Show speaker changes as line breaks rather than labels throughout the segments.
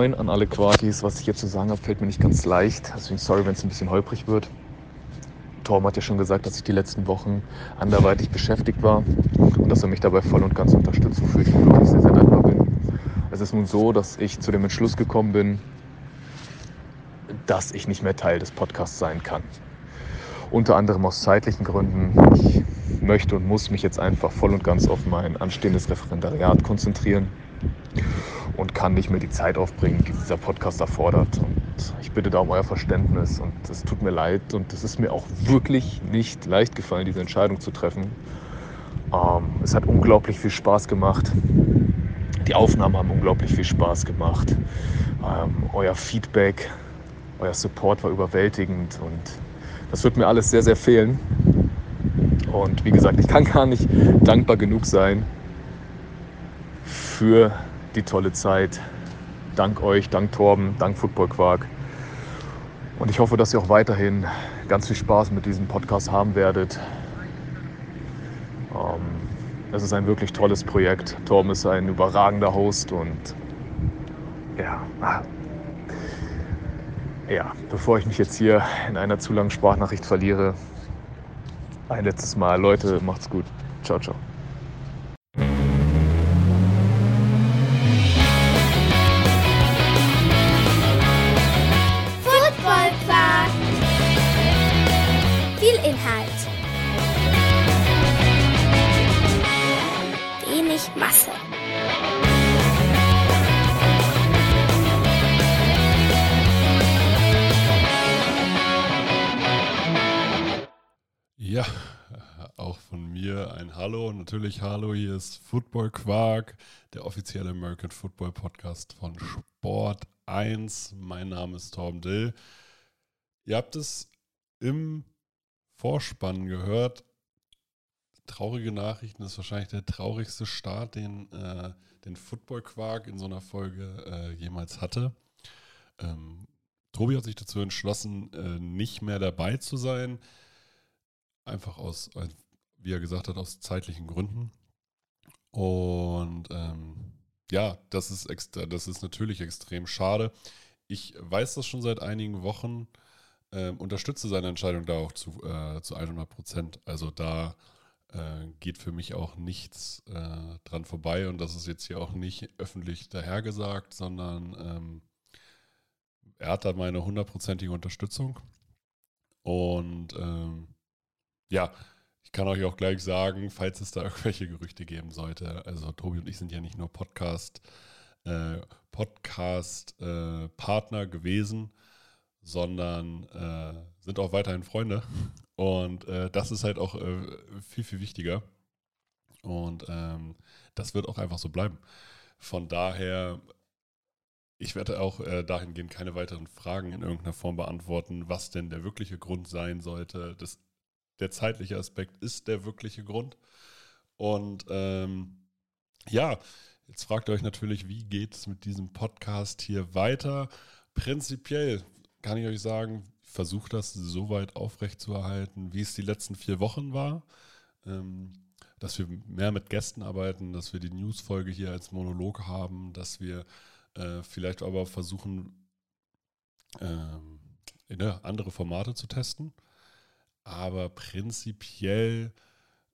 Moin an alle Quarkis. Was ich jetzt zu sagen habe, fällt mir nicht ganz leicht. Deswegen sorry, wenn es ein bisschen holprig wird. Torm hat ja schon gesagt, dass ich die letzten Wochen anderweitig beschäftigt war und dass er mich dabei voll und ganz unterstützt, wofür ich wirklich sehr, sehr dankbar bin. Es ist nun so, dass ich zu dem Entschluss gekommen bin, dass ich nicht mehr Teil des Podcasts sein kann. Unter anderem aus zeitlichen Gründen. Ich möchte und muss mich jetzt einfach voll und ganz auf mein anstehendes Referendariat konzentrieren und kann nicht mehr die Zeit aufbringen, die dieser Podcast erfordert. Und ich bitte da um euer Verständnis und es tut mir leid und es ist mir auch wirklich nicht leicht gefallen, diese Entscheidung zu treffen. Ähm, es hat unglaublich viel Spaß gemacht. Die Aufnahmen haben unglaublich viel Spaß gemacht. Ähm, euer Feedback, euer Support war überwältigend und das wird mir alles sehr, sehr fehlen. Und wie gesagt, ich kann gar nicht dankbar genug sein für die tolle Zeit. Dank euch, dank Torben, dank Football Quark. Und ich hoffe, dass ihr auch weiterhin ganz viel Spaß mit diesem Podcast haben werdet. Ähm, es ist ein wirklich tolles Projekt. Torben ist ein überragender Host und ja, ah. ja, bevor ich mich jetzt hier in einer zu langen Sprachnachricht verliere, ein letztes Mal. Leute, macht's gut. Ciao, ciao.
Hallo. Hier ist Football Quark, der offizielle American Football Podcast von Sport 1. Mein Name ist Torben Dill. Ihr habt es im Vorspann gehört. Traurige Nachrichten ist wahrscheinlich der traurigste Start, den, äh, den Football Quark in so einer Folge äh, jemals hatte. Ähm, Tobi hat sich dazu entschlossen, äh, nicht mehr dabei zu sein einfach aus, wie er gesagt hat, aus zeitlichen Gründen. Und ähm, ja, das ist, extra, das ist natürlich extrem schade. Ich weiß das schon seit einigen Wochen, äh, unterstütze seine Entscheidung da auch zu, äh, zu 100 Prozent. Also da äh, geht für mich auch nichts äh, dran vorbei und das ist jetzt hier auch nicht öffentlich dahergesagt, sondern ähm, er hat da meine hundertprozentige Unterstützung. Und ähm, ja, ich kann euch auch gleich sagen, falls es da irgendwelche Gerüchte geben sollte. Also Tobi und ich sind ja nicht nur Podcast, äh, Podcast-Partner äh, gewesen, sondern äh, sind auch weiterhin Freunde. Und äh, das ist halt auch äh, viel, viel wichtiger. Und ähm, das wird auch einfach so bleiben. Von daher, ich werde auch äh, dahingehend keine weiteren Fragen in irgendeiner Form beantworten, was denn der wirkliche Grund sein sollte. Das der zeitliche Aspekt ist der wirkliche Grund. Und ähm, ja, jetzt fragt ihr euch natürlich, wie geht es mit diesem Podcast hier weiter? Prinzipiell kann ich euch sagen, versuche das so weit aufrechtzuerhalten, wie es die letzten vier Wochen war. Ähm, dass wir mehr mit Gästen arbeiten, dass wir die Newsfolge hier als Monolog haben, dass wir äh, vielleicht aber versuchen, ähm, andere Formate zu testen aber prinzipiell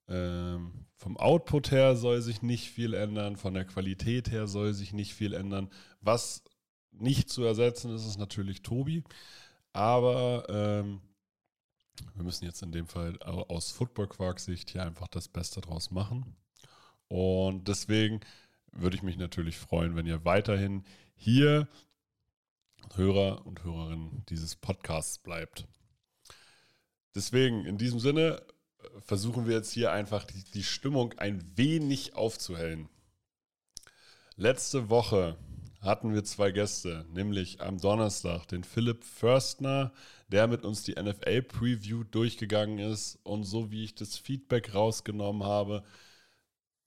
ähm, vom Output her soll sich nicht viel ändern, von der Qualität her soll sich nicht viel ändern. Was nicht zu ersetzen ist, ist natürlich Tobi, aber ähm, wir müssen jetzt in dem Fall aus Football-Quark-Sicht hier einfach das Beste draus machen. Und deswegen würde ich mich natürlich freuen, wenn ihr weiterhin hier Hörer und Hörerinnen dieses Podcasts bleibt. Deswegen, in diesem Sinne, äh, versuchen wir jetzt hier einfach die, die Stimmung ein wenig aufzuhellen. Letzte Woche hatten wir zwei Gäste, nämlich am Donnerstag den Philipp Förstner, der mit uns die NFL-Preview durchgegangen ist. Und so wie ich das Feedback rausgenommen habe,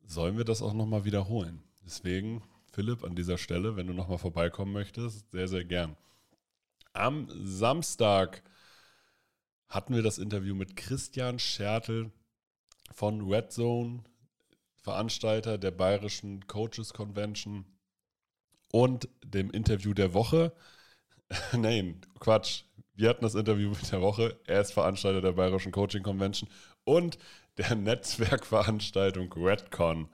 sollen wir das auch nochmal wiederholen. Deswegen, Philipp, an dieser Stelle, wenn du nochmal vorbeikommen möchtest, sehr, sehr gern. Am Samstag hatten wir das Interview mit Christian Schertl von Red Zone, Veranstalter der Bayerischen Coaches Convention. und dem Interview der Woche. Nein, Quatsch. Wir hatten das Interview mit der Woche. Er ist Veranstalter der Bayerischen Coaching Convention und der Netzwerkveranstaltung Redcon.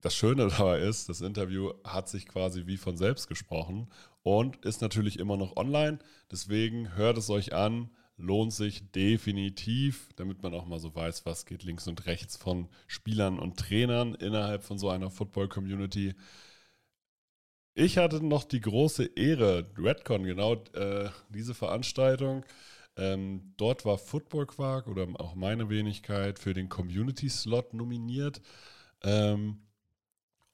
Das Schöne dabei ist, das Interview hat sich quasi wie von selbst gesprochen und ist natürlich immer noch online. Deswegen hört es euch an, lohnt sich definitiv, damit man auch mal so weiß, was geht links und rechts von Spielern und Trainern innerhalb von so einer Football-Community. Ich hatte noch die große Ehre, Redcon, genau äh, diese Veranstaltung. Ähm, dort war Football Quark oder auch meine Wenigkeit für den Community Slot nominiert. Ähm,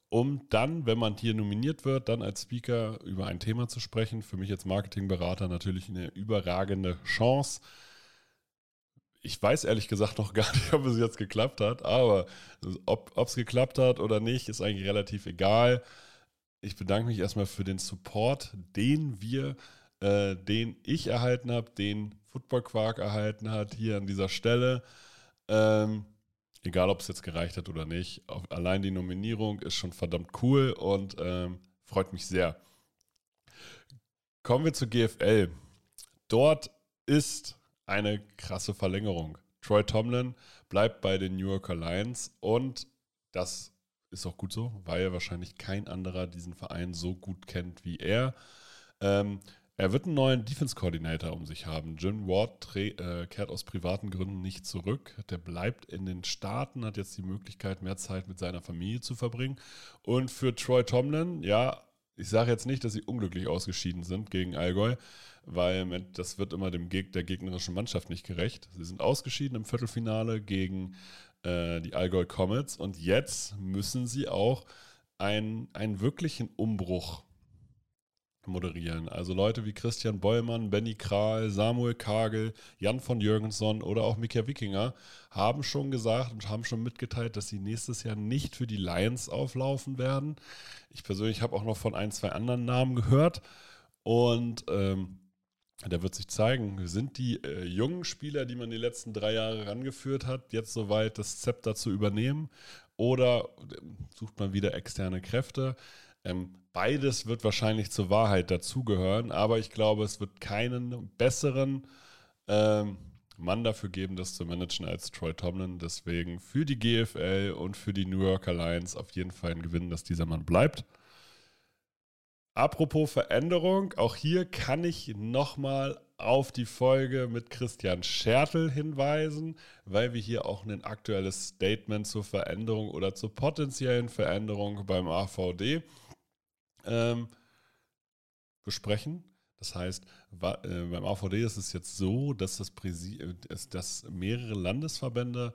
um dann, wenn man hier nominiert wird, dann als Speaker über ein Thema zu sprechen. Für mich als Marketingberater natürlich eine überragende Chance. Ich weiß ehrlich gesagt noch gar nicht, ob es jetzt geklappt hat, aber ob es geklappt hat oder nicht, ist eigentlich relativ egal. Ich bedanke mich erstmal für den Support, den wir, äh, den ich erhalten habe, den Football Quark erhalten hat hier an dieser Stelle. Ähm, egal ob es jetzt gereicht hat oder nicht. allein die Nominierung ist schon verdammt cool und ähm, freut mich sehr. Kommen wir zur GFL. Dort ist eine krasse Verlängerung. Troy Tomlin bleibt bei den New Yorker Lions und das ist auch gut so, weil wahrscheinlich kein anderer diesen Verein so gut kennt wie er. Ähm, er wird einen neuen Defense-Coordinator um sich haben. Jim Ward äh, kehrt aus privaten Gründen nicht zurück. Der bleibt in den Staaten, hat jetzt die Möglichkeit, mehr Zeit mit seiner Familie zu verbringen. Und für Troy Tomlin, ja, ich sage jetzt nicht, dass sie unglücklich ausgeschieden sind gegen Allgäu, weil das wird immer dem Geg der gegnerischen Mannschaft nicht gerecht. Sie sind ausgeschieden im Viertelfinale gegen äh, die Allgäu Comets und jetzt müssen sie auch einen, einen wirklichen Umbruch moderieren. Also Leute wie Christian Bollmann, Benny Kral, Samuel Kagel, Jan von Jürgensson oder auch Mika Wikinger haben schon gesagt und haben schon mitgeteilt, dass sie nächstes Jahr nicht für die Lions auflaufen werden. Ich persönlich habe auch noch von ein, zwei anderen Namen gehört und ähm, da wird sich zeigen, sind die äh, jungen Spieler, die man die letzten drei Jahre rangeführt hat, jetzt soweit das Zepter zu übernehmen oder äh, sucht man wieder externe Kräfte? Ähm, beides wird wahrscheinlich zur Wahrheit dazugehören, aber ich glaube, es wird keinen besseren ähm, Mann dafür geben, das zu managen als Troy Tomlin. Deswegen für die GFL und für die New Yorker Lions auf jeden Fall ein Gewinn, dass dieser Mann bleibt. Apropos Veränderung, auch hier kann ich nochmal auf die Folge mit Christian Schertl hinweisen, weil wir hier auch ein aktuelles Statement zur Veränderung oder zur potenziellen Veränderung beim AVD ähm, besprechen. Das heißt, äh, beim AVD ist es jetzt so, dass, das äh, dass mehrere Landesverbände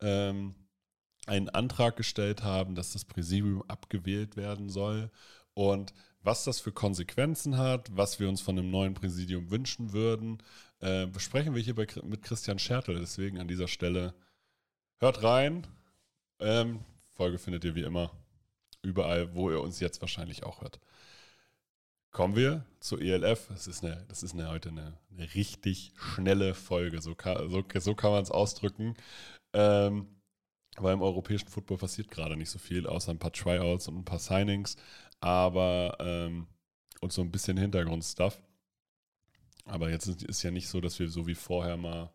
ähm, einen Antrag gestellt haben, dass das Präsidium abgewählt werden soll. Und was das für Konsequenzen hat, was wir uns von einem neuen Präsidium wünschen würden, äh, besprechen wir hier bei, mit Christian Schertl. Deswegen an dieser Stelle hört rein. Ähm, Folge findet ihr wie immer überall, wo ihr uns jetzt wahrscheinlich auch hört. Kommen wir zur ELF. Das ist, eine, das ist eine, heute eine, eine richtig schnelle Folge, so kann, so, so kann man es ausdrücken. Ähm, weil im europäischen Football passiert gerade nicht so viel, außer ein paar Tryouts und ein paar Signings, aber ähm, und so ein bisschen Hintergrundstuff. Aber jetzt ist, ist ja nicht so, dass wir so wie vorher mal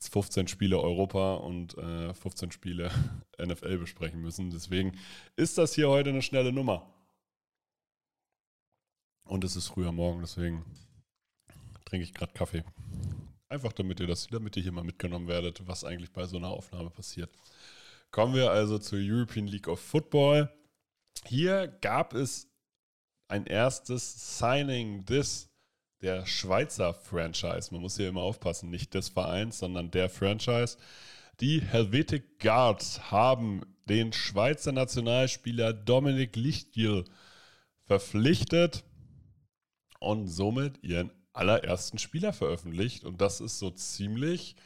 15 Spiele Europa und äh, 15 Spiele NFL besprechen müssen. Deswegen ist das hier heute eine schnelle Nummer. Und es ist früher Morgen, deswegen trinke ich gerade Kaffee. Einfach damit ihr das, damit ihr hier mal mitgenommen werdet, was eigentlich bei so einer Aufnahme passiert. Kommen wir also zur European League of Football. Hier gab es ein erstes Signing des der Schweizer Franchise. Man muss hier immer aufpassen, nicht des Vereins, sondern der Franchise. Die Helvetic Guards haben den Schweizer Nationalspieler Dominik Lichtgil verpflichtet und somit ihren allerersten Spieler veröffentlicht. Und das ist so ziemlich,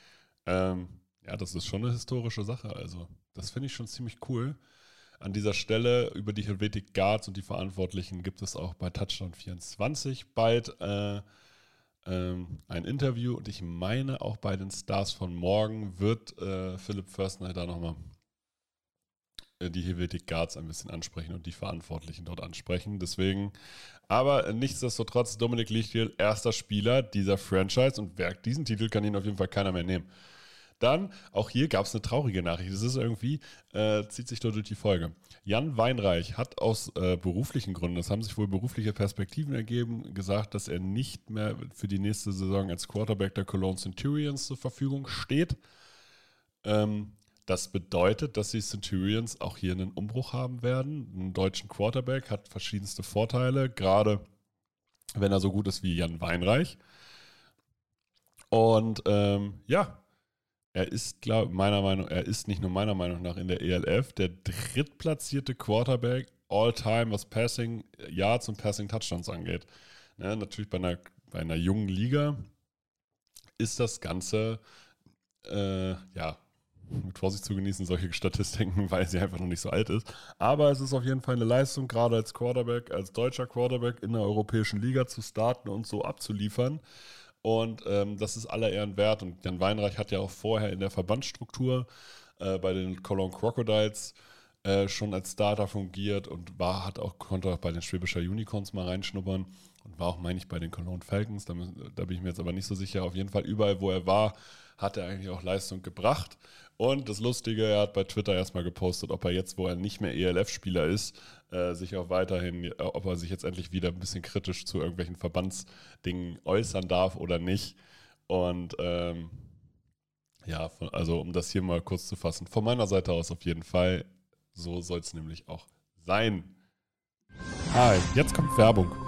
ähm, ja, das ist schon eine historische Sache. Also, das finde ich schon ziemlich cool. An dieser Stelle über die Helvetic Guards und die Verantwortlichen gibt es auch bei Touchdown 24 bald äh, ähm, ein Interview. Und ich meine, auch bei den Stars von morgen wird äh, Philipp Förstner da nochmal äh, die Helvetic Guards ein bisschen ansprechen und die Verantwortlichen dort ansprechen. Deswegen, aber nichtsdestotrotz, Dominik Lichtiel, erster Spieler dieser Franchise und wer diesen Titel kann ihn auf jeden Fall keiner mehr nehmen. Dann, auch hier gab es eine traurige Nachricht. Das ist irgendwie, äh, zieht sich dort durch die Folge. Jan Weinreich hat aus äh, beruflichen Gründen, das haben sich wohl berufliche Perspektiven ergeben, gesagt, dass er nicht mehr für die nächste Saison als Quarterback der Cologne Centurions zur Verfügung steht. Ähm, das bedeutet, dass die Centurions auch hier einen Umbruch haben werden. Einen deutschen Quarterback hat verschiedenste Vorteile, gerade wenn er so gut ist wie Jan Weinreich. Und ähm, ja, er ist, glaube meiner Meinung, er ist nicht nur meiner Meinung nach in der ELF der drittplatzierte Quarterback all time, was Passing Yards und Passing Touchdowns angeht. Ne, natürlich bei einer, bei einer jungen Liga ist das Ganze äh, ja mit Vorsicht zu genießen, solche Statistiken, weil sie einfach noch nicht so alt ist. Aber es ist auf jeden Fall eine Leistung, gerade als Quarterback, als deutscher Quarterback in der europäischen Liga zu starten und so abzuliefern. Und ähm, das ist aller Ehren wert. Und Jan Weinreich hat ja auch vorher in der Verbandsstruktur äh, bei den Cologne Crocodiles äh, schon als Starter fungiert und war, hat auch, konnte auch bei den Schwäbischer Unicorns mal reinschnuppern und war auch, meine ich, bei den Cologne Falcons. Da, da bin ich mir jetzt aber nicht so sicher. Auf jeden Fall überall, wo er war, hat er eigentlich auch Leistung gebracht. Und das Lustige, er hat bei Twitter erstmal gepostet, ob er jetzt, wo er nicht mehr ELF-Spieler ist, äh, sich auch weiterhin, äh, ob er sich jetzt endlich wieder ein bisschen kritisch zu irgendwelchen Verbandsdingen äußern darf oder nicht. Und ähm, ja, von, also um das hier mal kurz zu fassen, von meiner Seite aus auf jeden Fall, so soll es nämlich auch sein. Hi, jetzt kommt Werbung.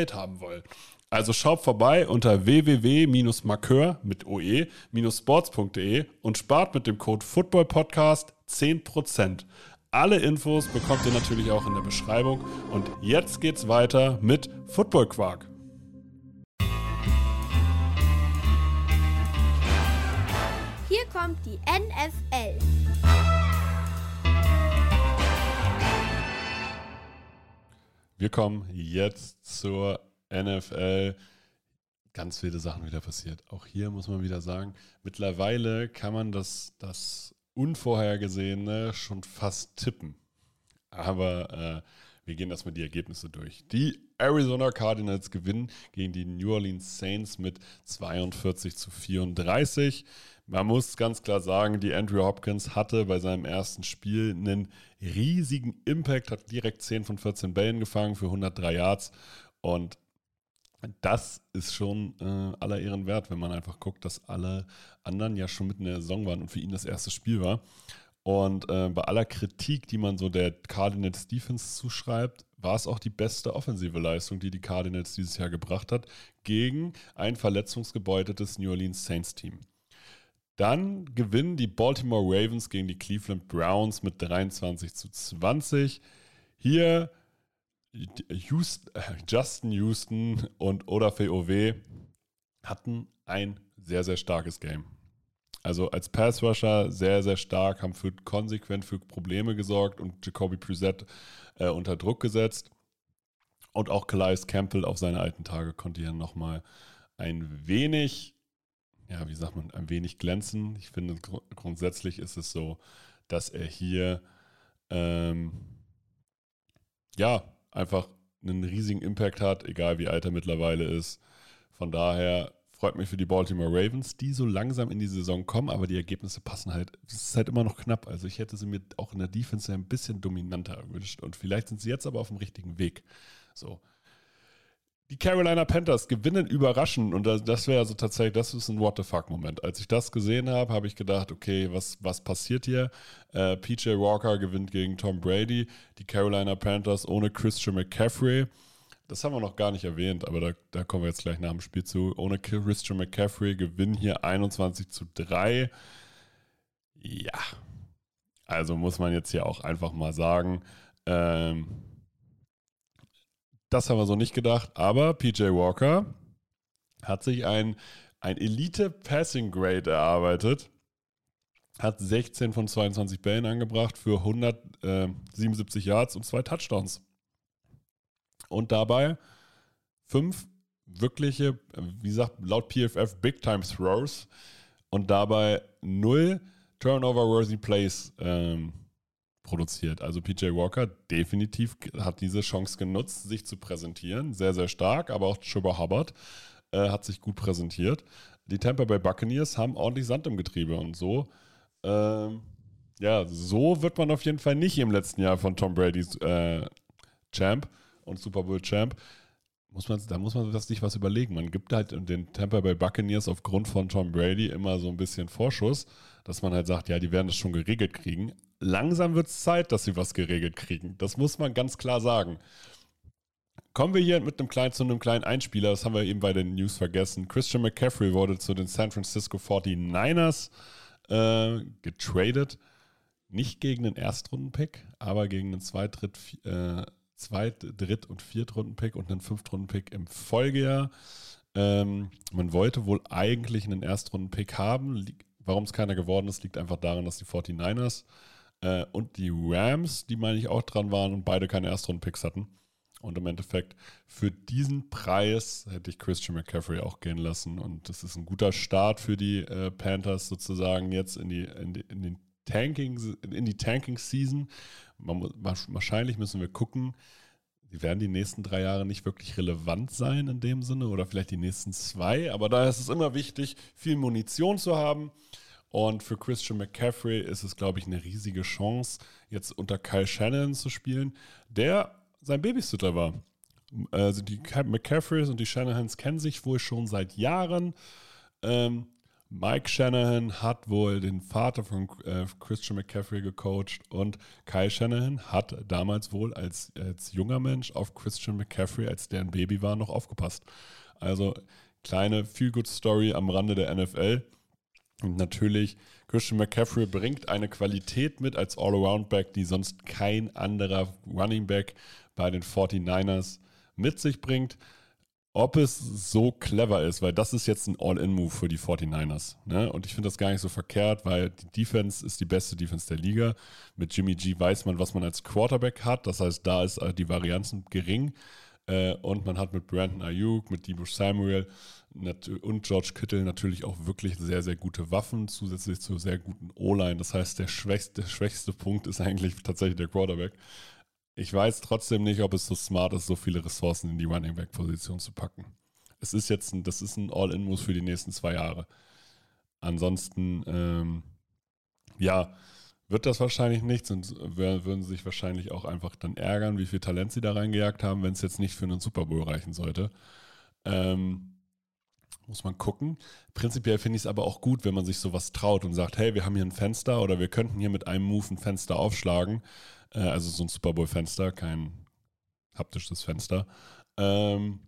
haben wollen. Also schaut vorbei unter www-markeur mit oe-sports.de und spart mit dem Code FOOTBALLPODCAST 10%. Alle Infos bekommt ihr natürlich auch in der Beschreibung. Und jetzt geht's weiter mit Football Quark.
Hier kommt die NFL.
Wir kommen jetzt zur NFL. Ganz viele Sachen wieder passiert. Auch hier muss man wieder sagen, mittlerweile kann man das, das Unvorhergesehene schon fast tippen. Aber äh, wir gehen erstmal die Ergebnisse durch. Die Arizona Cardinals gewinnen gegen die New Orleans Saints mit 42 zu 34. Man muss ganz klar sagen, die Andrew Hopkins hatte bei seinem ersten Spiel einen riesigen Impact, hat direkt 10 von 14 Bällen gefangen für 103 Yards und das ist schon äh, aller Ehren wert, wenn man einfach guckt, dass alle anderen ja schon mitten in der Saison waren und für ihn das erste Spiel war. Und äh, bei aller Kritik, die man so der Cardinals Defense zuschreibt, war es auch die beste offensive Leistung, die die Cardinals dieses Jahr gebracht hat, gegen ein verletzungsgebeutetes New Orleans Saints Team. Dann gewinnen die Baltimore Ravens gegen die Cleveland Browns mit 23 zu 20. Hier Houston, Justin Houston und Odafe Owe hatten ein sehr, sehr starkes Game. Also als Pass-Rusher sehr, sehr stark, haben für, konsequent für Probleme gesorgt und Jacoby Preset äh, unter Druck gesetzt. Und auch Calais Campbell auf seine alten Tage konnte hier nochmal ein wenig ja, wie sagt man, ein wenig glänzen. Ich finde, gr grundsätzlich ist es so, dass er hier, ähm, ja, einfach einen riesigen Impact hat, egal wie alt er mittlerweile ist. Von daher freut mich für die Baltimore Ravens, die so langsam in die Saison kommen, aber die Ergebnisse passen halt. Es ist halt immer noch knapp. Also ich hätte sie mir auch in der Defense ein bisschen dominanter erwünscht und vielleicht sind sie jetzt aber auf dem richtigen Weg. So. Die Carolina Panthers gewinnen überraschend und das, wäre also tatsächlich, das ist ein What the fuck-Moment. Als ich das gesehen habe, habe ich gedacht, okay, was, was passiert hier? Äh, PJ Walker gewinnt gegen Tom Brady, die Carolina Panthers ohne Christian McCaffrey. Das haben wir noch gar nicht erwähnt, aber da, da kommen wir jetzt gleich nach dem Spiel zu. Ohne Christian McCaffrey gewinnen hier 21 zu 3. Ja, Also muss man jetzt hier auch einfach mal sagen, ähm, das haben wir so nicht gedacht. Aber PJ Walker hat sich ein, ein Elite Passing Grade erarbeitet. Hat 16 von 22 Bällen angebracht für 177 Yards und zwei Touchdowns. Und dabei fünf wirkliche, wie gesagt, laut PFF Big Time Throws und dabei null Turnover-worthy Plays ähm, produziert. Also PJ Walker definitiv hat diese Chance genutzt, sich zu präsentieren. Sehr, sehr stark, aber auch Chuba Hubbard äh, hat sich gut präsentiert. Die Tampa Bay Buccaneers haben ordentlich Sand im Getriebe und so. Ähm, ja, so wird man auf jeden Fall nicht im letzten Jahr von Tom Brady's äh, Champ und Super Bowl Champ. Muss man, da muss man sich was überlegen. Man gibt halt den Tampa Bay Buccaneers aufgrund von Tom Brady immer so ein bisschen Vorschuss, dass man halt sagt, ja, die werden das schon geregelt kriegen langsam wird es Zeit, dass sie was geregelt kriegen. Das muss man ganz klar sagen. Kommen wir hier mit einem kleinen, zu einem kleinen Einspieler, das haben wir eben bei den News vergessen. Christian McCaffrey wurde zu den San Francisco 49ers äh, getradet. Nicht gegen einen Erstrunden-Pick, aber gegen einen Zweit-, Dritt-, äh, Zweit-, Dritt- und Viertrunden-Pick und einen Fünftrunden-Pick im Folgejahr. Ähm, man wollte wohl eigentlich einen Erstrunden-Pick haben. Warum es keiner geworden ist, liegt einfach daran, dass die 49ers äh, und die Rams, die meine ich auch dran waren und beide keine Erstrunden-Picks hatten. Und im Endeffekt für diesen Preis hätte ich Christian McCaffrey auch gehen lassen. Und das ist ein guter Start für die äh, Panthers sozusagen jetzt in die, in die, in den Tanking, in die Tanking-Season. Wahrscheinlich müssen wir gucken. Die werden die nächsten drei Jahre nicht wirklich relevant sein in dem Sinne oder vielleicht die nächsten zwei. Aber da ist es immer wichtig, viel Munition zu haben und für Christian McCaffrey ist es, glaube ich, eine riesige Chance, jetzt unter Kyle Shannon zu spielen, der sein Babysitter war. Also die McCaffreys und die Shanahans kennen sich wohl schon seit Jahren. Ähm, Mike Shanahan hat wohl den Vater von äh, Christian McCaffrey gecoacht und Kyle Shanahan hat damals wohl als, als junger Mensch auf Christian McCaffrey, als der ein Baby war, noch aufgepasst. Also kleine Feel-Good-Story am Rande der NFL. Und natürlich, Christian McCaffrey bringt eine Qualität mit als All-Around-Back, die sonst kein anderer Running Back bei den 49ers mit sich bringt. Ob es so clever ist, weil das ist jetzt ein All-In-Move für die 49ers. Ne? Und ich finde das gar nicht so verkehrt, weil die Defense ist die beste Defense der Liga. Mit Jimmy G weiß man, was man als Quarterback hat. Das heißt, da ist äh, die Varianzen gering. Äh, und man hat mit Brandon Ayuk, mit Debo Samuel und George Kittle natürlich auch wirklich sehr, sehr gute Waffen, zusätzlich zu sehr guten O-Line. Das heißt, der schwächste, der schwächste Punkt ist eigentlich tatsächlich der Quarterback. Ich weiß trotzdem nicht, ob es so smart ist, so viele Ressourcen in die Running Back Position zu packen. Es ist jetzt ein, das ist ein All-In-Muss für die nächsten zwei Jahre. Ansonsten, ähm, ja, wird das wahrscheinlich nichts und würden sich wahrscheinlich auch einfach dann ärgern, wie viel Talent sie da reingejagt haben, wenn es jetzt nicht für einen Super Bowl reichen sollte. Ähm, muss man gucken. Prinzipiell finde ich es aber auch gut, wenn man sich sowas traut und sagt, hey, wir haben hier ein Fenster oder wir könnten hier mit einem Move ein Fenster aufschlagen. Äh, also so ein Super Bowl-Fenster, kein haptisches Fenster. Ähm,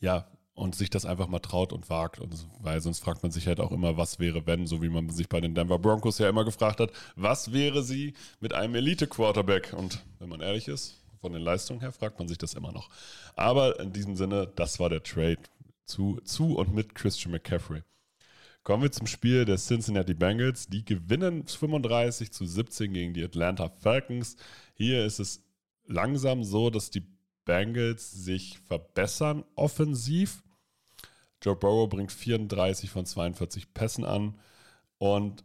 ja, und sich das einfach mal traut und wagt. Und, weil sonst fragt man sich halt auch immer, was wäre, wenn, so wie man sich bei den Denver Broncos ja immer gefragt hat, was wäre sie mit einem Elite-Quarterback? Und wenn man ehrlich ist, von den Leistungen her, fragt man sich das immer noch. Aber in diesem Sinne, das war der Trade zu, zu und mit Christian McCaffrey. Kommen wir zum Spiel der Cincinnati Bengals. Die gewinnen 35 zu 17 gegen die Atlanta Falcons. Hier ist es langsam so, dass die Bengals sich verbessern offensiv. Joe Burrow bringt 34 von 42 Pässen an und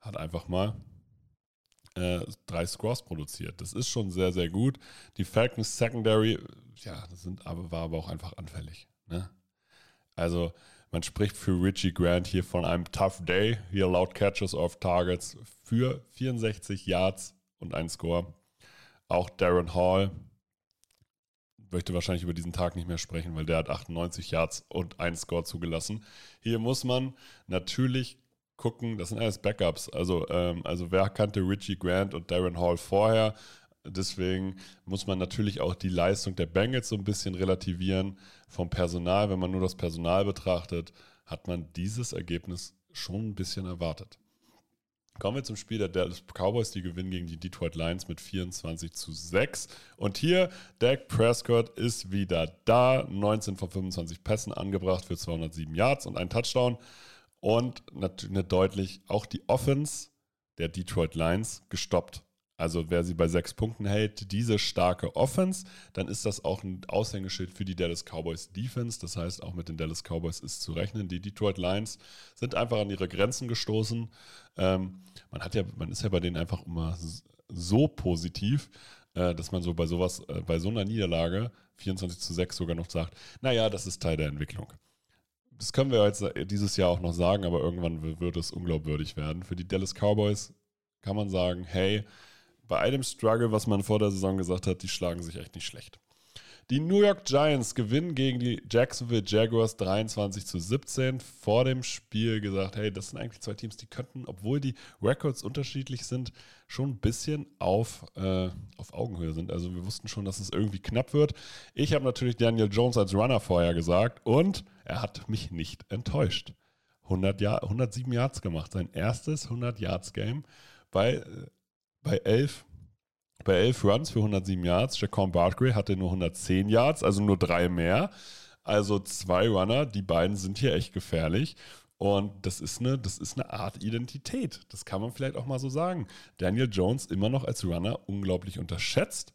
hat einfach mal äh, drei Scores produziert. Das ist schon sehr, sehr gut. Die Falcons Secondary, ja, sind aber, war aber auch einfach anfällig. Ne? Also man spricht für Richie Grant hier von einem Tough Day, hier laut Catches of Targets für 64 Yards und ein Score. Auch Darren Hall möchte wahrscheinlich über diesen Tag nicht mehr sprechen, weil der hat 98 Yards und ein Score zugelassen. Hier muss man natürlich gucken, das sind alles Backups. Also, ähm, also wer kannte Richie Grant und Darren Hall vorher? Deswegen muss man natürlich auch die Leistung der Bengals so ein bisschen relativieren. Vom Personal, wenn man nur das Personal betrachtet, hat man dieses Ergebnis schon ein bisschen erwartet. Kommen wir zum Spiel der Dallas Cowboys, die gewinnen gegen die Detroit Lions mit 24 zu 6. Und hier, Dak Prescott ist wieder da. 19 von 25 Pässen angebracht für 207 Yards und ein Touchdown. Und natürlich deutlich auch die Offense der Detroit Lions gestoppt. Also wer sie bei sechs Punkten hält, diese starke Offense, dann ist das auch ein Aushängeschild für die Dallas Cowboys Defense. Das heißt, auch mit den Dallas Cowboys ist zu rechnen. Die Detroit Lions sind einfach an ihre Grenzen gestoßen. Ähm, man hat ja, man ist ja bei denen einfach immer so positiv, äh, dass man so bei sowas, äh, bei so einer Niederlage 24 zu 6 sogar noch sagt, naja, das ist Teil der Entwicklung. Das können wir jetzt dieses Jahr auch noch sagen, aber irgendwann wird es unglaubwürdig werden. Für die Dallas Cowboys kann man sagen, hey, bei dem Struggle, was man vor der Saison gesagt hat, die schlagen sich echt nicht schlecht. Die New York Giants gewinnen gegen die Jacksonville Jaguars 23 zu 17. Vor dem Spiel gesagt, hey, das sind eigentlich zwei Teams, die könnten, obwohl die Records unterschiedlich sind, schon ein bisschen auf, äh, auf Augenhöhe sind. Also wir wussten schon, dass es irgendwie knapp wird. Ich habe natürlich Daniel Jones als Runner vorher gesagt und er hat mich nicht enttäuscht. 100 Jahr, 107 Yards gemacht, sein erstes 100 Yards Game bei, bei 11 bei 11 Runs für 107 Yards. Jaquan Barkley hatte nur 110 Yards, also nur drei mehr. Also zwei Runner, die beiden sind hier echt gefährlich. Und das ist, eine, das ist eine Art Identität. Das kann man vielleicht auch mal so sagen. Daniel Jones immer noch als Runner unglaublich unterschätzt.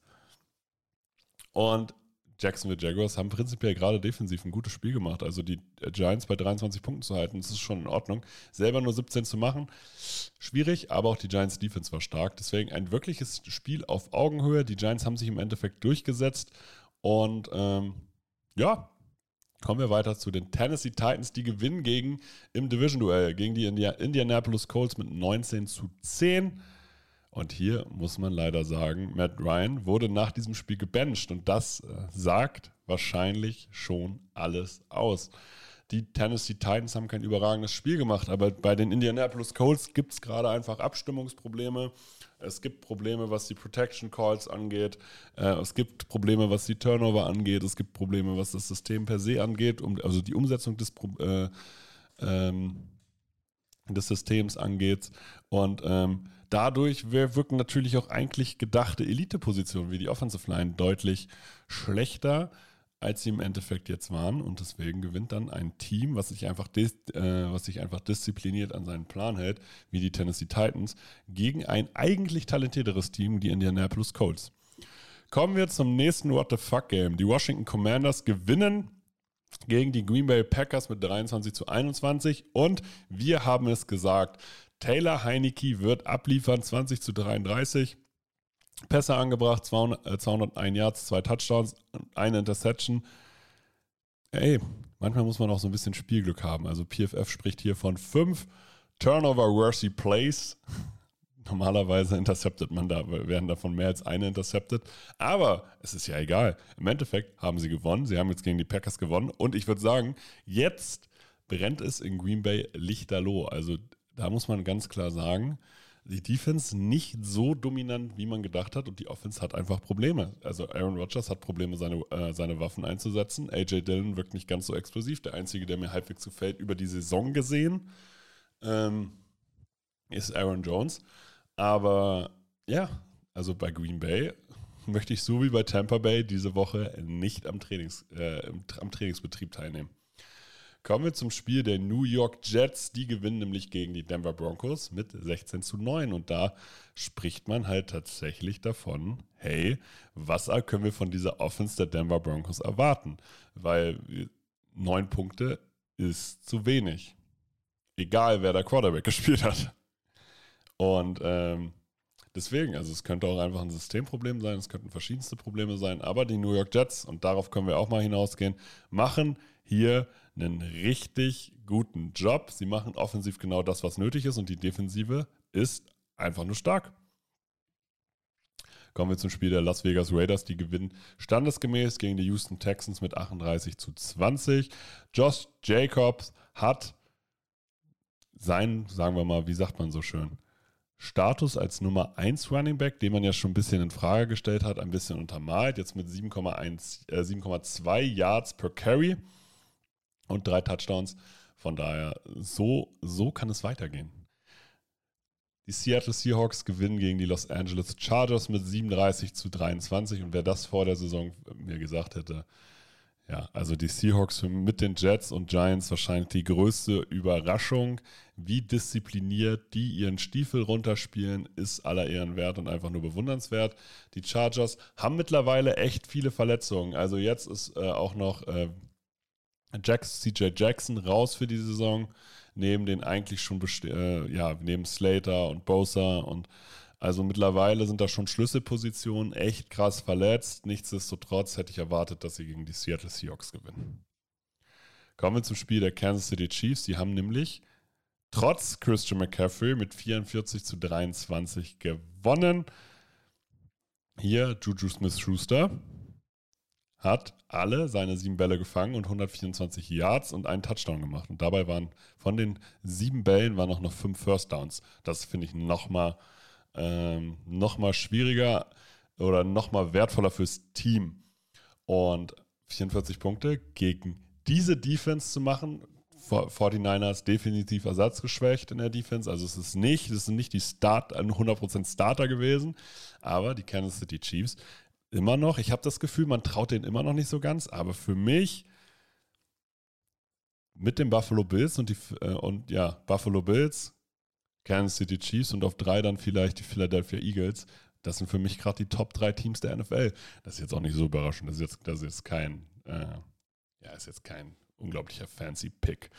Und Jacksonville Jaguars haben prinzipiell gerade defensiv ein gutes Spiel gemacht. Also die Giants bei 23 Punkten zu halten, das ist schon in Ordnung. Selber nur 17 zu machen, schwierig, aber auch die Giants Defense war stark. Deswegen ein wirkliches Spiel auf Augenhöhe. Die Giants haben sich im Endeffekt durchgesetzt. Und ähm, ja, kommen wir weiter zu den Tennessee Titans, die gewinnen gegen im Division-Duell gegen die Indianapolis Colts mit 19 zu 10. Und hier muss man leider sagen, Matt Ryan wurde nach diesem Spiel gebencht und das äh, sagt wahrscheinlich schon alles aus. Die Tennessee Titans haben kein überragendes Spiel gemacht, aber bei den Indianapolis Colts gibt es gerade einfach Abstimmungsprobleme. Es gibt Probleme, was die Protection Calls angeht. Äh, es gibt Probleme, was die Turnover angeht. Es gibt Probleme, was das System per se angeht, also die Umsetzung des, äh, ähm, des Systems angeht. Und ähm, Dadurch wirken natürlich auch eigentlich gedachte Elite-Positionen wie die Offensive Line deutlich schlechter, als sie im Endeffekt jetzt waren. Und deswegen gewinnt dann ein Team, was sich einfach, äh, was sich einfach diszipliniert an seinen Plan hält, wie die Tennessee Titans, gegen ein eigentlich talentierteres Team, die Indianapolis Colts. Kommen wir zum nächsten What the Fuck Game. Die Washington Commanders gewinnen gegen die Green Bay Packers mit 23 zu 21 und wir haben es gesagt, Taylor Heinecke wird abliefern, 20 zu 33. Pässe angebracht, 200, äh, 201 Yards, zwei Touchdowns, eine Interception. Ey, manchmal muss man auch so ein bisschen Spielglück haben. Also PFF spricht hier von fünf Turnover-worthy Plays. Normalerweise interceptet man da, werden davon mehr als eine intercepted. Aber es ist ja egal. Im Endeffekt haben sie gewonnen. Sie haben jetzt gegen die Packers gewonnen. Und ich würde sagen, jetzt brennt es in Green Bay lichterloh. Also da muss man ganz klar sagen, die Defense nicht so dominant, wie man gedacht hat und die Offense hat einfach Probleme. Also Aaron Rodgers hat Probleme, seine, äh, seine Waffen einzusetzen. AJ Dillon wirkt nicht ganz so explosiv. Der einzige, der mir halbwegs gefällt, über die Saison gesehen, ähm, ist Aaron Jones. Aber ja, also bei Green Bay möchte ich so wie bei Tampa Bay diese Woche nicht am, Trainings, äh, am Trainingsbetrieb teilnehmen. Kommen wir zum Spiel der New York Jets. Die gewinnen nämlich gegen die Denver Broncos mit 16 zu 9. Und da spricht man halt tatsächlich davon, hey, was können wir von dieser Offense der Denver Broncos erwarten? Weil neun Punkte ist zu wenig. Egal, wer der Quarterback gespielt hat. Und ähm, deswegen, also es könnte auch einfach ein Systemproblem sein, es könnten verschiedenste Probleme sein, aber die New York Jets, und darauf können wir auch mal hinausgehen, machen hier einen richtig guten Job. Sie machen offensiv genau das, was nötig ist und die Defensive ist einfach nur stark. Kommen wir zum Spiel der Las Vegas Raiders. Die gewinnen standesgemäß gegen die Houston Texans mit 38 zu 20. Josh Jacobs hat seinen, sagen wir mal, wie sagt man so schön, Status als Nummer 1 Running Back, den man ja schon ein bisschen in Frage gestellt hat, ein bisschen untermalt. Jetzt mit 7,2 äh, Yards per Carry und drei Touchdowns. Von daher, so, so kann es weitergehen. Die Seattle Seahawks gewinnen gegen die Los Angeles Chargers mit 37 zu 23. Und wer das vor der Saison mir gesagt hätte, ja, also die Seahawks mit den Jets und Giants wahrscheinlich die größte Überraschung. Wie diszipliniert die ihren Stiefel runterspielen, ist aller Ehren wert und einfach nur bewundernswert. Die Chargers haben mittlerweile echt viele Verletzungen. Also jetzt ist äh, auch noch äh, Jax, CJ Jackson raus für die Saison, neben den eigentlich schon, äh, ja, neben Slater und Bosa und also mittlerweile sind da schon Schlüsselpositionen echt krass verletzt. Nichtsdestotrotz hätte ich erwartet, dass sie gegen die Seattle Seahawks gewinnen. Kommen wir zum Spiel der Kansas City Chiefs. Die haben nämlich trotz Christian McCaffrey mit 44 zu 23 gewonnen. Hier Juju Smith-Schuster hat alle seine sieben Bälle gefangen und 124 Yards und einen Touchdown gemacht. Und dabei waren von den sieben Bällen waren auch noch fünf First Downs. Das finde ich nochmal ähm, noch schwieriger oder nochmal wertvoller fürs Team. Und 44 Punkte gegen diese Defense zu machen, 49ers definitiv ersatzgeschwächt in der Defense. Also es ist nicht, es sind nicht die Start, ein 100% Starter gewesen, aber die Kansas City Chiefs immer noch. Ich habe das Gefühl, man traut denen immer noch nicht so ganz, aber für mich mit den Buffalo Bills und die äh, und ja, Buffalo Bills, Kansas City Chiefs und auf drei dann vielleicht die Philadelphia Eagles. Das sind für mich gerade die Top drei Teams der NFL. Das ist jetzt auch nicht so überraschend. Das ist jetzt, das ist kein, äh, ja, ist jetzt kein unglaublicher fancy Pick.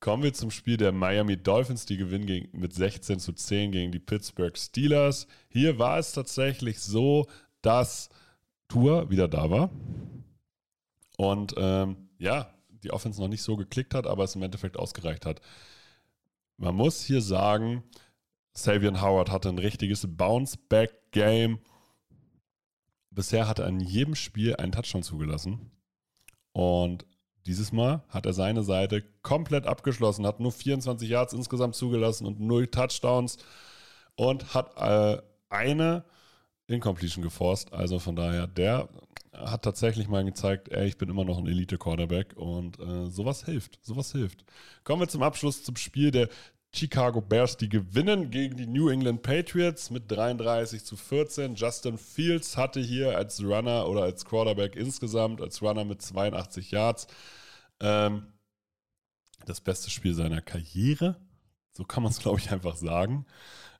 Kommen wir zum Spiel der Miami Dolphins. Die gewinnen gegen, mit 16 zu 10 gegen die Pittsburgh Steelers. Hier war es tatsächlich so, dass Tour wieder da war. Und ähm, ja, die Offense noch nicht so geklickt hat, aber es im Endeffekt ausgereicht hat. Man muss hier sagen, Savian Howard hatte ein richtiges Bounce-Back-Game. Bisher hat er in jedem Spiel einen Touchdown zugelassen. Und dieses Mal hat er seine Seite komplett abgeschlossen, hat nur 24 Yards insgesamt zugelassen und null Touchdowns und hat äh, eine Incompletion geforst. Also von daher, der hat tatsächlich mal gezeigt, ey, ich bin immer noch ein Elite-Quarterback und äh, sowas hilft, sowas hilft. Kommen wir zum Abschluss zum Spiel der Chicago Bears, die gewinnen gegen die New England Patriots mit 33 zu 14. Justin Fields hatte hier als Runner oder als Quarterback insgesamt, als Runner mit 82 Yards, ähm, das beste Spiel seiner Karriere. So kann man es, glaube ich, einfach sagen.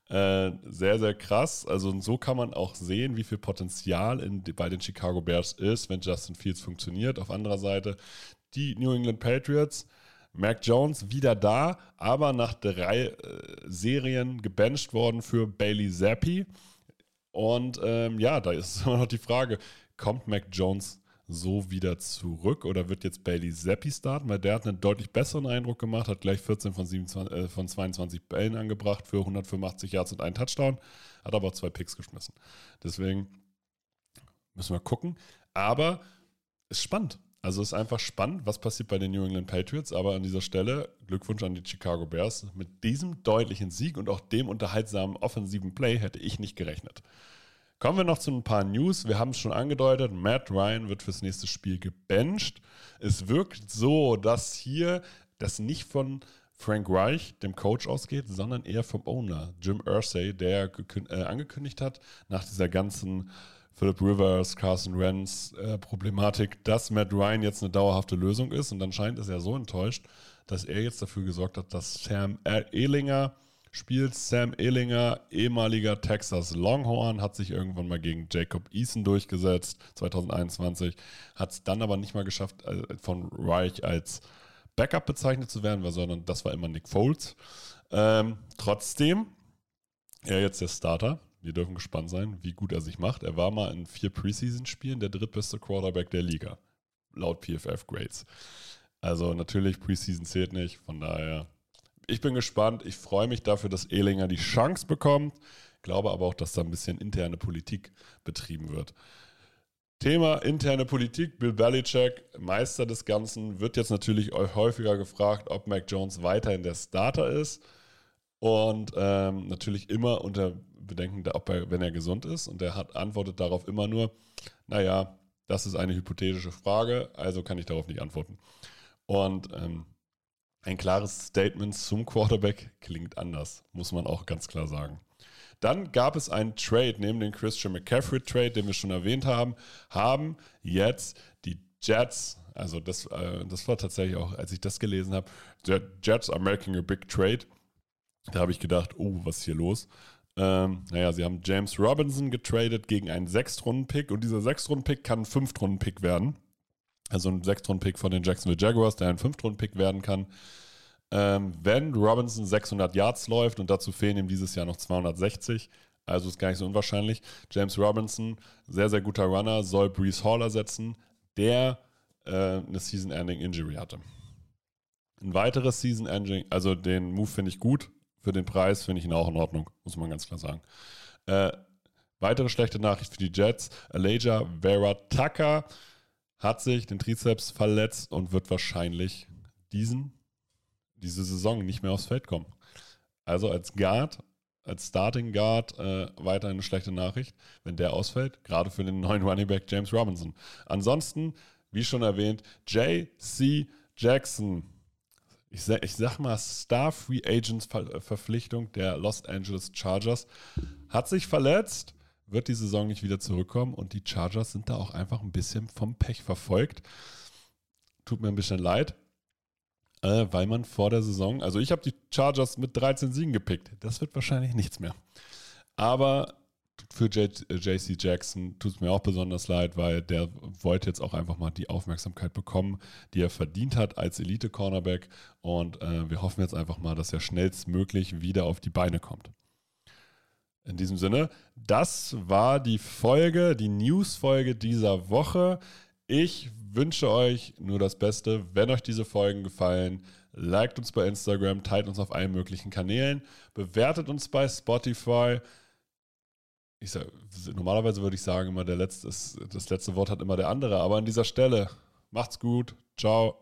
Äh, sehr, sehr krass. Also so kann man auch sehen, wie viel Potenzial in, bei den Chicago Bears ist, wenn Justin Fields funktioniert. Auf anderer Seite die New England Patriots. Mac Jones wieder da, aber nach drei äh, Serien gebencht worden für Bailey Zappi. Und ähm, ja, da ist immer noch die Frage, kommt Mac Jones so wieder zurück oder wird jetzt Bailey Zappi starten? Weil der hat einen deutlich besseren Eindruck gemacht, hat gleich 14 von, 27, äh, von 22 Bällen angebracht für 185 Yards und einen Touchdown, hat aber auch zwei Picks geschmissen. Deswegen müssen wir gucken. Aber es ist spannend. Also es ist einfach spannend, was passiert bei den New England Patriots. Aber an dieser Stelle Glückwunsch an die Chicago Bears. Mit diesem deutlichen Sieg und auch dem unterhaltsamen offensiven Play hätte ich nicht gerechnet. Kommen wir noch zu ein paar News. Wir haben es schon angedeutet. Matt Ryan wird fürs nächste Spiel gebencht. Es wirkt so, dass hier das nicht von Frank Reich, dem Coach, ausgeht, sondern eher vom Owner, Jim Ursay, der äh, angekündigt hat, nach dieser ganzen Philip Rivers, Carson Wentz äh, Problematik, dass Matt Ryan jetzt eine dauerhafte Lösung ist. Und dann scheint es ja so enttäuscht, dass er jetzt dafür gesorgt hat, dass Sam Ehlinger spielt Sam Ehlinger, ehemaliger Texas Longhorn, hat sich irgendwann mal gegen Jacob Eason durchgesetzt, 2021, hat es dann aber nicht mal geschafft, äh, von Reich als Backup bezeichnet zu werden, sondern das war immer Nick Foles. Ähm, trotzdem, er jetzt der Starter. Wir dürfen gespannt sein, wie gut er sich macht. Er war mal in vier Preseason-Spielen der drittbeste Quarterback der Liga, laut PFF Grades. Also natürlich, Preseason zählt nicht, von daher ich bin gespannt. Ich freue mich dafür, dass Ehlinger die Chance bekommt. Glaube aber auch, dass da ein bisschen interne Politik betrieben wird. Thema interne Politik. Bill Belichick, Meister des Ganzen, wird jetzt natürlich häufiger gefragt, ob Mac Jones weiterhin der Starter ist. Und ähm, natürlich immer unter Bedenken, ob er, wenn er gesund ist. Und er hat antwortet darauf immer nur, naja, das ist eine hypothetische Frage, also kann ich darauf nicht antworten. Und ähm, ein klares Statement zum Quarterback klingt anders, muss man auch ganz klar sagen. Dann gab es einen Trade, neben dem Christian McCaffrey Trade, den wir schon erwähnt haben, haben jetzt die Jets, also das, äh, das war tatsächlich auch, als ich das gelesen habe, the Jets are making a big trade. Da habe ich gedacht, oh, was ist hier los? Ähm, naja, sie haben James Robinson getradet gegen einen Sechstrunden-Pick und dieser Sechstrunden-Pick kann ein Fünftrunden-Pick werden. Also ein Sechstrunden-Pick von den Jacksonville Jaguars, der ein Fünftrunden-Pick werden kann. Ähm, wenn Robinson 600 Yards läuft und dazu fehlen ihm dieses Jahr noch 260, also ist gar nicht so unwahrscheinlich. James Robinson, sehr, sehr guter Runner, soll Brees Hall ersetzen, der äh, eine Season-Ending Injury hatte. Ein weiteres Season-Ending, also den Move finde ich gut, für den Preis finde ich ihn auch in Ordnung, muss man ganz klar sagen. Äh, weitere schlechte Nachricht für die Jets, Elijah Vera Tucker hat sich den Trizeps verletzt und wird wahrscheinlich diesen, diese Saison nicht mehr aufs Feld kommen. Also als Guard, als Starting Guard äh, weiter eine schlechte Nachricht, wenn der ausfällt, gerade für den neuen Running Back James Robinson. Ansonsten, wie schon erwähnt, J.C. Jackson. Ich ich sag mal, Star Free Agents Verpflichtung der Los Angeles Chargers hat sich verletzt wird die Saison nicht wieder zurückkommen und die Chargers sind da auch einfach ein bisschen vom Pech verfolgt. Tut mir ein bisschen leid, äh, weil man vor der Saison, also ich habe die Chargers mit 13 Siegen gepickt. Das wird wahrscheinlich nichts mehr. Aber für JC Jackson tut es mir auch besonders leid, weil der wollte jetzt auch einfach mal die Aufmerksamkeit bekommen, die er verdient hat als Elite-Cornerback. Und äh, wir hoffen jetzt einfach mal, dass er schnellstmöglich wieder auf die Beine kommt. In diesem Sinne, das war die Folge, die News-Folge dieser Woche. Ich wünsche euch nur das Beste. Wenn euch diese Folgen gefallen, liked uns bei Instagram, teilt uns auf allen möglichen Kanälen, bewertet uns bei Spotify. Ich sag, normalerweise würde ich sagen, immer der letzte, das letzte Wort hat immer der andere, aber an dieser Stelle macht's gut. Ciao.